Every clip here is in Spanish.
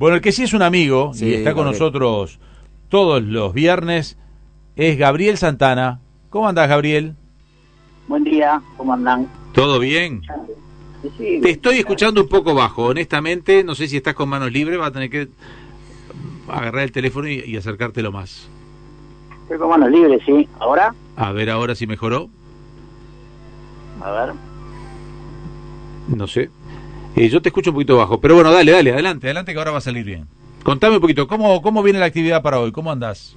Bueno, el que sí es un amigo Sí, y está con Gabriel. nosotros todos los viernes es Gabriel Santana. ¿Cómo andás, Gabriel? Buen día, ¿cómo andan? ¿Todo bien? Sí, Te estoy escuchando un poco bajo, honestamente. No sé si estás con manos libres, vas a tener que agarrar el teléfono y, y acercártelo más. Estoy con manos libres, sí. ¿Ahora? A ver ahora si mejoró. A ver. No sé. Eh, yo te escucho un poquito bajo, pero bueno, dale, dale, adelante, adelante que ahora va a salir bien. Contame un poquito, ¿cómo, cómo viene la actividad para hoy? ¿Cómo andás?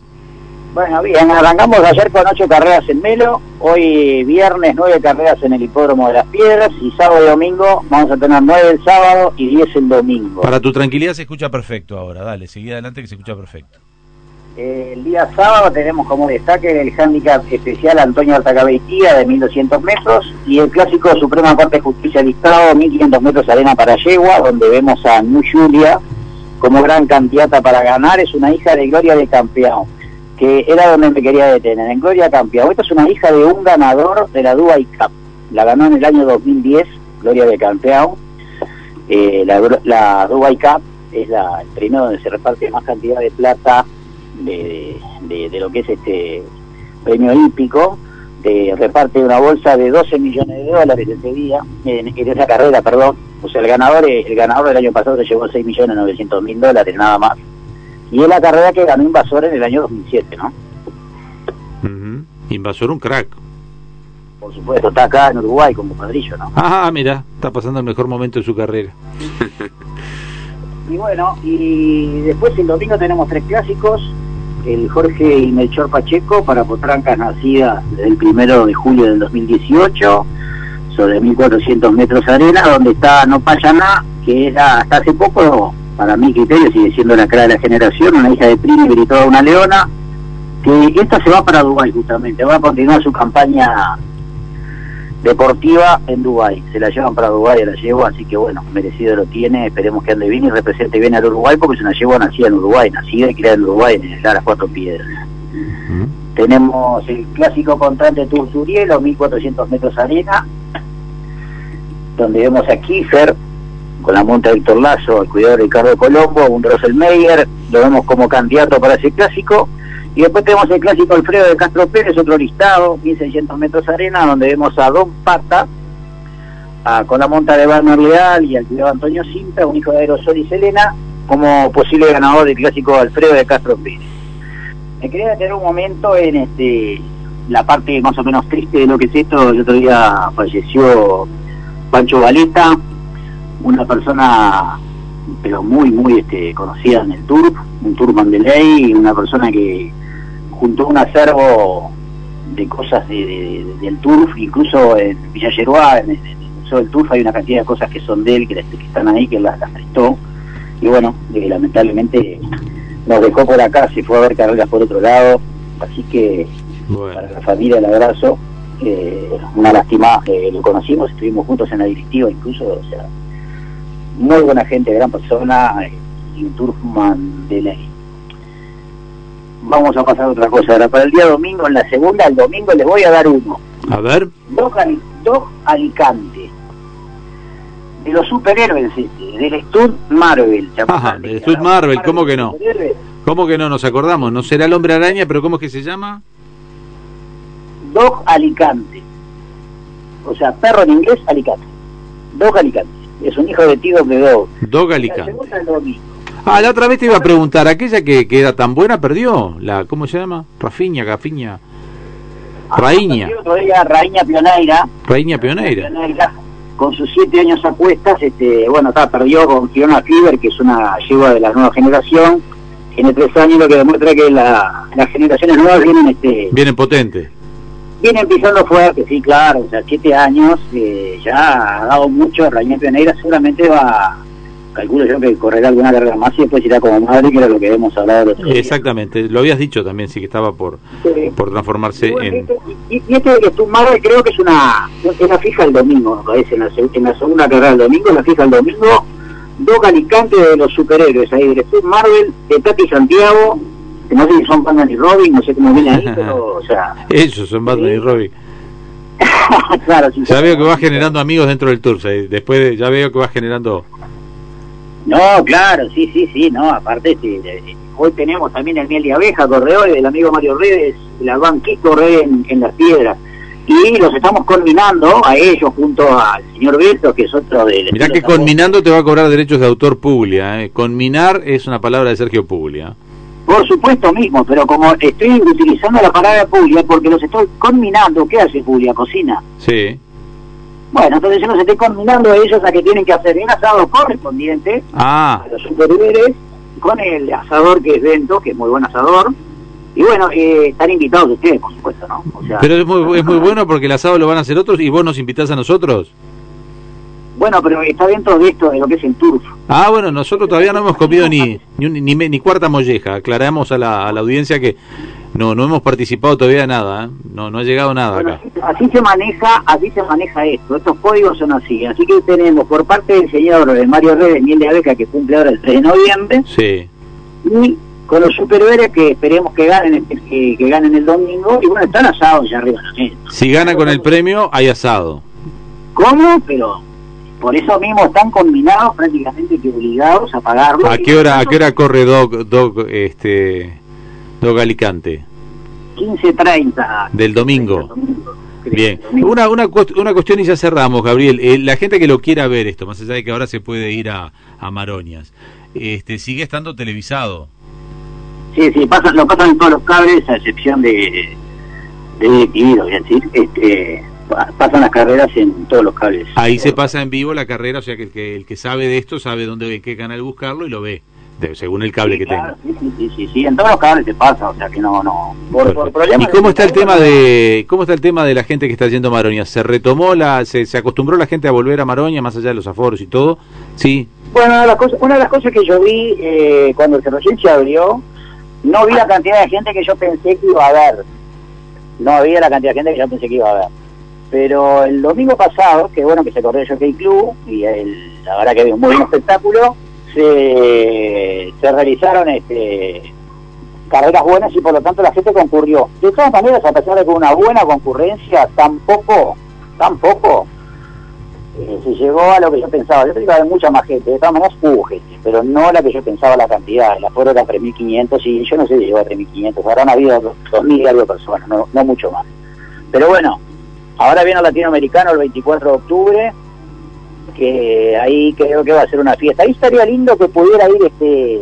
Bueno, bien, arrancamos ayer con ocho carreras en Melo, hoy viernes nueve carreras en el Hipódromo de las Piedras y sábado y domingo vamos a tener nueve el sábado y diez el domingo. Para tu tranquilidad se escucha perfecto ahora, dale, seguí adelante que se escucha perfecto. El día sábado tenemos como destaque el handicap especial Antonio Artacabeitía de 1200 metros y el clásico Suprema Corte de Justicia del Estado 1500 metros arena para yegua donde vemos a New Julia como gran candidata para ganar. Es una hija de Gloria de Campeón que era donde me quería detener en Gloria Campeón esta es una hija de un ganador de la Dubai Cup. La ganó en el año 2010 Gloria de Campeón Eh, la, la Dubai Cup es la, el premio donde se reparte más cantidad de plata de, de, de lo que es este premio hípico, te reparte una bolsa de 12 millones de dólares ese día, en, en esa carrera, perdón. O sea, el ganador el ganador del año pasado se llevó 6 millones 900 mil dólares, nada más. Y es la carrera que ganó Invasor en el año 2007, ¿no? Ujú. Invasor un crack. Por supuesto, está acá en Uruguay como padrillo, ¿no? Ah, mira, está pasando el mejor momento de su carrera. Y bueno, y después el domingo tenemos tres clásicos. El Jorge y Melchor Pacheco para potrancas nacidas el primero de julio del 2018, sobre 1400 metros arena, donde está No Payaná, que era hasta hace poco, para mi criterio, sigue siendo la cara de la generación, una hija de Primi y toda una leona, que esta se va para Dubái justamente, va a continuar su campaña deportiva en Dubái. Se la llevan para Dubái a la yegua, así que bueno, merecido lo tiene. Esperemos que ande bien y represente bien al Uruguay, porque es una yegua nacida en Uruguay, nacida y criada en Uruguay, en el Las Cuatro Piedras. Tenemos el clásico constante los 1400 metros arena, donde vemos a Kiefer con la monta de Héctor Lazo, el cuidador Ricardo Colombo, un Meyer, lo vemos como candidato para ese clásico. Y después tenemos el clásico Alfredo de Castro Pérez, otro listado, 1600 metros arena, donde vemos a Don Pata, con la monta de Barner Leal y al cuidado Antonio Cinta, un hijo de Aerosol y Selena, como posible ganador del clásico Alfredo de Castro Pérez. Me quería detener un momento en este la parte más o menos triste de lo que es esto. El otro día falleció Pancho Valeta, una persona pero muy, muy este, conocida en el Tour, un Tourman de ley, una persona que juntó un acervo de cosas de, de- del Turf, incluso en Villa Yeruá, en, el- en el Museo del Turf hay una cantidad de cosas que son de él, que, están ahí, que las, las prestó, y bueno, eh, lamentablemente nos dejó por acá, se fue a ver carreras por otro lado, así que Bueno, para la familia el abrazo, eh, una lástima, eh, lo conocimos, estuvimos juntos en la directiva incluso, o sea, muy buena gente, gran persona, eh, y un Turfman de ley. Vamos a pasar a otra cosa, ahora para el día domingo, en la segunda, el domingo les voy a dar uno, a ver. Dog Alicante, de los superhéroes este, del Stud Marvel. ¿se acuerdan Ajá, de del Stud Marvel, ¿cómo que no? ¿Cómo que no nos acordamos? ¿No será el hombre araña, pero cómo es que se llama? Dog Alicante. O sea, perro en inglés, Alicante. Dog Alicante. Es un hijo de Tigre de Dog. Dog La Alicante. segunda el domingo. Ah, la otra vez te iba a preguntar, aquella que, que era tan buena perdió, la ¿cómo se llama? Rafiña, Gafiña, Raíña, Y otro día, Raíña Pioneira. Raíña Pioneira. Pioneira, Con sus siete años a cuestas, este, bueno, está, perdió con Fiona Fiber, que es una yegua de la nueva generación. Tiene tres años, lo que demuestra que la- las generaciones nuevas vienen este, Vienen potente. Vienen pisando fuerte, sí, claro, o sea, siete años, eh, ya ha dado mucho, Rañel Pioneira seguramente va, calculo yo que correrá alguna carrera más y después irá como madre, que era lo que hemos hablado el otro día. Exactamente, lo habías dicho también, sí que estaba por, Sí. por transformarse Y, bueno, en... este- y, y este que tu madre creo que es una, es la fija el domingo, me parece, en la, seg- en la segunda carrera del domingo, la fija el domingo, dos Alicante de los superhéroes ahí, Steve Marvel, de Tati Santiago, que no sé si son Batman y Robin, no sé cómo viene ahí, pero, o sea, Ellos son Batman y Robin. claro, si Ya veo que vas generando amigos dentro del tour, sí, después de- ya veo que vas generando... No, claro, sí, sí, sí, no, aparte sí, hoy tenemos también el miel de abeja, corredores del amigo Mario Redes, la banquita corredor en, en las piedras. Y los estamos conminando a ellos junto al señor Beto, que es otro de... Mirá que conminando te va a cobrar derechos de autor Puglia. ¿eh? Conminar es una palabra de Sergio Puglia. Por supuesto mismo, pero como estoy utilizando la palabra Puglia porque los estoy conminando, ¿qué hace Puglia? Cocina. Sí. Bueno, entonces yo los estoy conminando a ellos a que tienen que hacer el asado correspondiente ah. a los superhéroes con el asador que es Vento, que es muy buen asador. Y bueno, eh, están invitados ustedes, por supuesto, ¿no? O sea, pero es muy, es muy bueno porque el asado lo van a hacer otros y vos nos invitás a nosotros. Bueno, pero está dentro de esto, de lo que es el turf. Ah, bueno, nosotros todavía no hemos comido ni, ni, ni, ni cuarta molleja. Aclaramos a la, a la audiencia que no no hemos participado todavía de nada, ¿eh? no no ha llegado nada acá. Así, se maneja, así se maneja esto, estos códigos son así, así que tenemos por parte del señor Mario Redes Miel de Abeca que cumple ahora el 3 de noviembre. Sí. Y con los superhéroes que esperemos que ganen que, que ganen el domingo y bueno, están asados ya arriba Si gana con el premio hay asado. ¿Cómo? Pero por eso mismo están combinados prácticamente que obligados a pagarlo. ¿A qué hora a qué hora corre Doc, Doc este Doc Alicante. 15.30. Del domingo. Bien. Una, una, una cuestión y ya cerramos, Gabriel. Eh, la gente que lo quiera ver esto, más allá de que ahora se puede ir a, a Maroñas, este, sigue estando televisado. Sí, sí, pasa, lo pasan en todos los cables, a excepción de, de a decir. Este, pasan las carreras en todos los cables. Ahí se pasa en vivo la carrera, o sea que el que, el que sabe de esto sabe dónde, en qué canal buscarlo y lo ve según el cable que tenga. Sí, sí, sí, sí, en todos los cables se pasa, o sea que no, no. ¿Y cómo está el tema de cómo está el tema de la gente que está yendo a Maroña? ¿Se retomó la, se, se acostumbró la gente a volver a Maroña más allá de los aforos y todo? Sí. Bueno, una de las cosas, una de las cosas que yo vi eh, cuando el recién se abrió, no vi la cantidad de gente que yo pensé que iba a haber. No había la cantidad de gente que yo pensé que iba a haber. Pero el domingo pasado, que bueno que se corrió el Jockey Club, y el, la verdad que había un muy buen espectáculo, se, realizaron este, carreras buenas y por lo tanto la gente concurrió. De todas maneras, a pesar de que una buena concurrencia, tampoco, tampoco eh, se llegó a lo que yo pensaba. Yo pensaba que mucha más gente, de todas maneras hubo gente, pero no la que yo pensaba la cantidad. La fueron era 3.500 y yo no sé si llegó a 3.500, habrán habido 2.000 y algo personas, no, no mucho más. Pero bueno, ahora viene el latinoamericano el 24 de octubre, que ahí creo que va a ser una fiesta. Ahí estaría lindo que pudiera ir este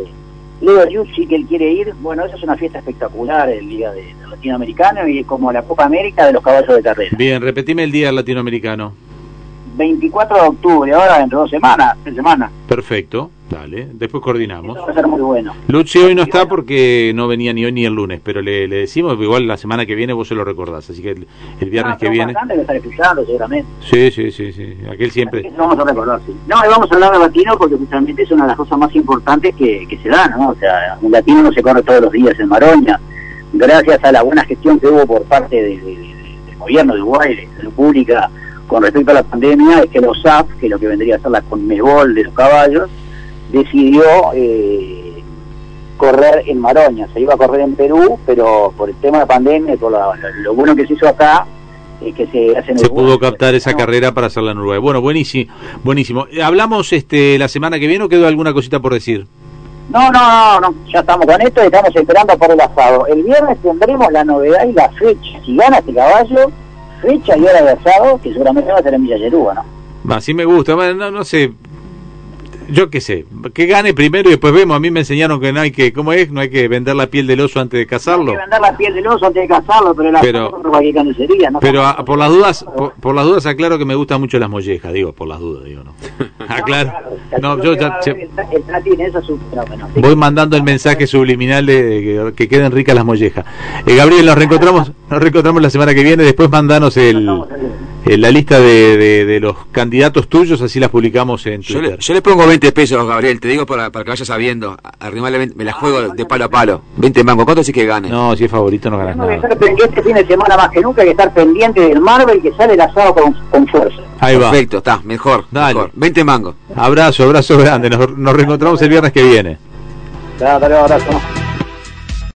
Leo Yucci, que él quiere ir. Bueno, esa es una fiesta espectacular, el día de, latinoamericano y como la Copa América de los caballos de carrera. Bien, repetime el día latinoamericano. 24 de octubre, ahora dentro de dos semanas, tres semanas. Perfecto. Dale, después coordinamos. va a ser muy bueno. Luchi hoy no está porque no venía ni hoy ni el lunes, pero le, le decimos, igual la semana que viene vos se lo recordás, así que el, viernes ah, que viene... estar escuchando seguramente. Sí, sí, sí, sí, aquel siempre... vamos a recordar, sí. No, vamos a hablar de latino porque justamente es una de las cosas más importantes que, que se dan, ¿no? O sea, un latino no se corre todos los días en Maroña, gracias a la buena gestión que hubo por parte del gobierno de Uruguay, de salud pública, con respecto a la pandemia, es que los SAP, que es lo que vendría a ser la conmebol de los caballos, decidió eh, correr en Maroña. Se iba a correr en Perú, pero por el tema de pandemia, por lo bueno que se hizo acá, es que se hace Se pudo captar esa carrera para hacerla en Uruguay. Bueno, buenísimo, buenísimo. ¿Hablamos este la semana que viene o quedó alguna cosita por decir? No, no, no, ya estamos con esto y estamos esperando por el asado. El viernes tendremos la novedad y la fecha. Si gana este caballo, fecha y hora de asado, que seguramente va a ser en Villa ¿no? Así me gusta, no, no sé, yo qué sé, que gane primero y después vemos. A mí me enseñaron que no hay que, ¿cómo es? No hay que vender la piel del oso antes de cazarlo. No hay que vender la piel del oso antes de cazarlo, pero la pero, ¿no? Pero a, por las dudas, por, las dudas aclaro que me gustan mucho las mollejas, digo, por las dudas, digo, ¿no? aclaro. No, yo ya, voy mandando el mensaje subliminal de, que, queden ricas las mollejas. Eh, Gabriel, nos reencontramos, nos reencontramos la semana que viene, después mandanos el eh, la lista de, de, los candidatos tuyos, así las publicamos en Twitter. Yo le, pongo 20 pesos, Gabriel, te digo para, para que vayas sabiendo. Arrimarle, me la juego de palo a palo. 20 mangos, ¿cuánto sí que gane? No, si es favorito no ganas nada. Este fin de semana más que nunca hay que estar pendiente del Marvel que sale el asado con, con fuerza. Ahí va. Perfecto, está, mejor. Dale. Mejor. 20 mangos. Abrazo, abrazo grande. Nos, nos reencontramos el viernes que viene. Claro, abrazo.